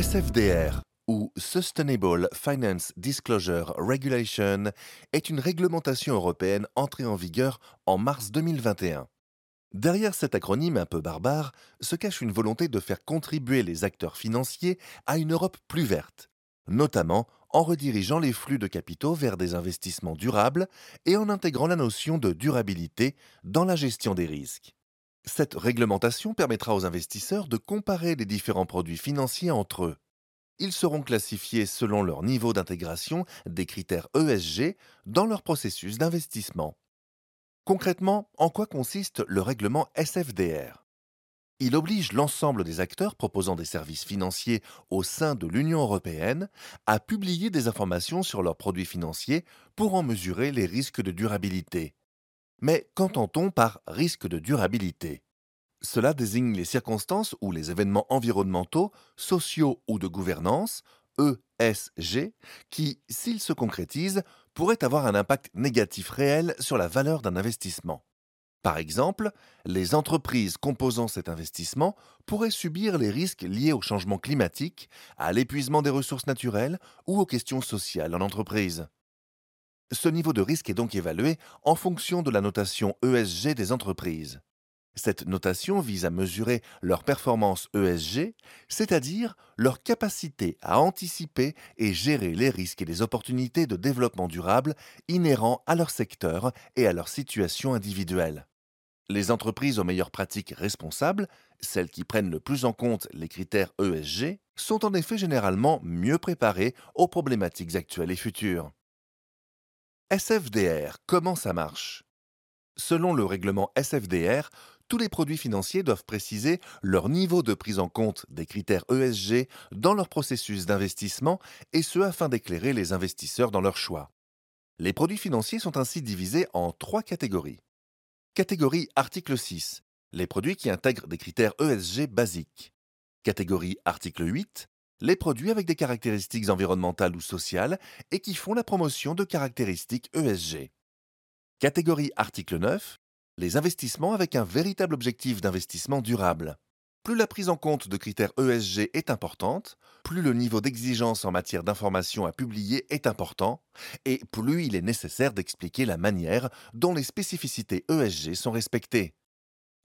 SFDR ou Sustainable Finance Disclosure Regulation est une réglementation européenne entrée en vigueur en mars 2021. Derrière cet acronyme un peu barbare se cache une volonté de faire contribuer les acteurs financiers à une Europe plus verte, notamment en redirigeant les flux de capitaux vers des investissements durables et en intégrant la notion de durabilité dans la gestion des risques. Cette réglementation permettra aux investisseurs de comparer les différents produits financiers entre eux. Ils seront classifiés selon leur niveau d'intégration des critères ESG dans leur processus d'investissement. Concrètement, en quoi consiste le règlement SFDR il oblige l'ensemble des acteurs proposant des services financiers au sein de l'Union européenne à publier des informations sur leurs produits financiers pour en mesurer les risques de durabilité. Mais qu'entend-on par risque de durabilité? Cela désigne les circonstances où les événements environnementaux, sociaux ou de gouvernance, ESG, qui, s'ils se concrétisent, pourraient avoir un impact négatif réel sur la valeur d'un investissement. Par exemple, les entreprises composant cet investissement pourraient subir les risques liés au changement climatique, à l'épuisement des ressources naturelles ou aux questions sociales en entreprise. Ce niveau de risque est donc évalué en fonction de la notation ESG des entreprises. Cette notation vise à mesurer leur performance ESG, c'est-à-dire leur capacité à anticiper et gérer les risques et les opportunités de développement durable inhérents à leur secteur et à leur situation individuelle. Les entreprises aux meilleures pratiques responsables, celles qui prennent le plus en compte les critères ESG, sont en effet généralement mieux préparées aux problématiques actuelles et futures. SFDR, comment ça marche? Selon le règlement SFDR, tous les produits financiers doivent préciser leur niveau de prise en compte des critères ESG dans leur processus d'investissement et ce afin d'éclairer les investisseurs dans leur choix. Les produits financiers sont ainsi divisés en trois catégories. Catégorie article 6. Les produits qui intègrent des critères ESG basiques. Catégorie article 8. Les produits avec des caractéristiques environnementales ou sociales et qui font la promotion de caractéristiques ESG. Catégorie article 9 les investissements avec un véritable objectif d'investissement durable. Plus la prise en compte de critères ESG est importante, plus le niveau d'exigence en matière d'information à publier est important, et plus il est nécessaire d'expliquer la manière dont les spécificités ESG sont respectées.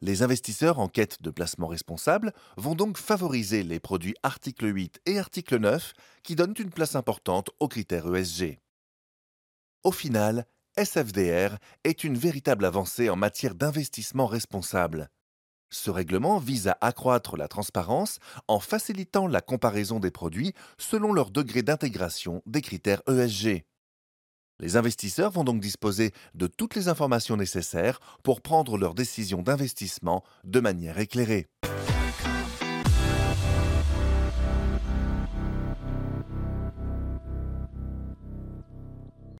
Les investisseurs en quête de placement responsable vont donc favoriser les produits article 8 et article 9 qui donnent une place importante aux critères ESG. Au final, SFDR est une véritable avancée en matière d'investissement responsable. Ce règlement vise à accroître la transparence en facilitant la comparaison des produits selon leur degré d'intégration des critères ESG. Les investisseurs vont donc disposer de toutes les informations nécessaires pour prendre leurs décisions d'investissement de manière éclairée.